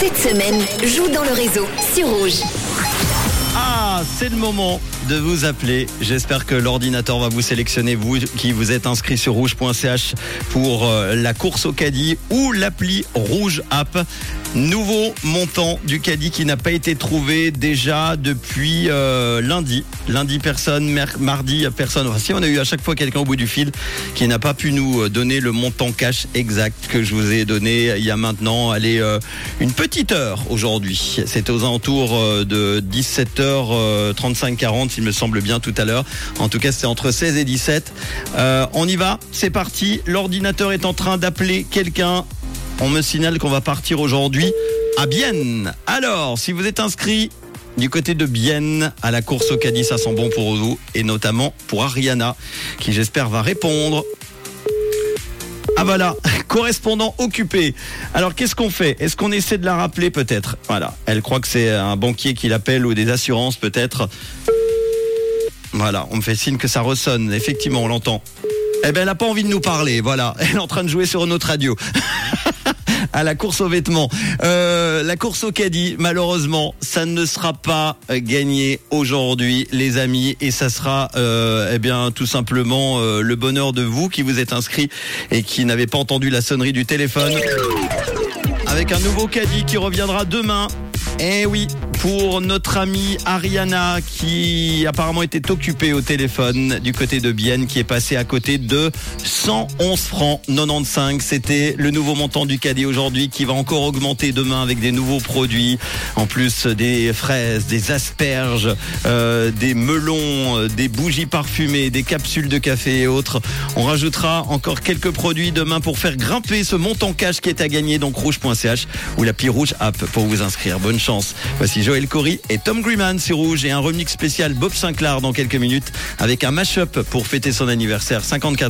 Cette semaine, joue dans le réseau sur Rouge. C'est le moment de vous appeler. J'espère que l'ordinateur va vous sélectionner, vous qui vous êtes inscrit sur rouge.ch pour euh, la course au caddie ou l'appli Rouge App. Nouveau montant du caddie qui n'a pas été trouvé déjà depuis euh, lundi. Lundi, personne. Mardi, personne. Enfin, si, on a eu à chaque fois quelqu'un au bout du fil qui n'a pas pu nous euh, donner le montant cash exact que je vous ai donné il y a maintenant, allez, une petite heure aujourd'hui. C'était aux alentours euh, de 17h35-40, s'il me semble bien tout à l'heure. En tout cas, c'est entre 16 et 17. Euh, on y va, c'est parti. L'ordinateur est en train d'appeler quelqu'un. On me signale qu'on va partir aujourd'hui à Bienne. Alors, si vous êtes inscrit du côté de Bienne à la course au caddie, ça sent bon pour vous et notamment pour Ariana qui j'espère va répondre. Ah voilà, correspondant occupé. Alors qu'est-ce qu'on fait? Est-ce qu'on essaie de la rappeler peut-être? Voilà, elle croit que c'est un banquier qui l'appelle ou des assurances peut-être. Voilà, on me fait signe que ça ressonne. Effectivement, on l'entend. Eh ben, elle n'a pas envie de nous parler. Voilà, elle est en train de jouer sur notre radio. à la course aux vêtements. Euh, la course au caddie, malheureusement, ça ne sera pas gagné aujourd'hui, les amis, et ça sera, euh, eh bien, tout simplement euh, le bonheur de vous qui vous êtes inscrits et qui n'avez pas entendu la sonnerie du téléphone. Avec un nouveau caddie qui reviendra demain. Eh oui, pour notre amie Ariana qui apparemment était occupée au téléphone du côté de Bienne qui est passé à côté de 111 francs 95. C'était le nouveau montant du caddie aujourd'hui qui va encore augmenter demain avec des nouveaux produits. En plus des fraises, des asperges, euh, des melons, euh, des bougies parfumées, des capsules de café et autres. On rajoutera encore quelques produits demain pour faire grimper ce montant cash qui est à gagner donc rouge.ch ou l'appli rouge app pour vous inscrire. Bonne chance. Voici Joël Cory et Tom Greenman sur rouge et un remix spécial Bob Sinclair dans quelques minutes avec un mash-up pour fêter son anniversaire. 54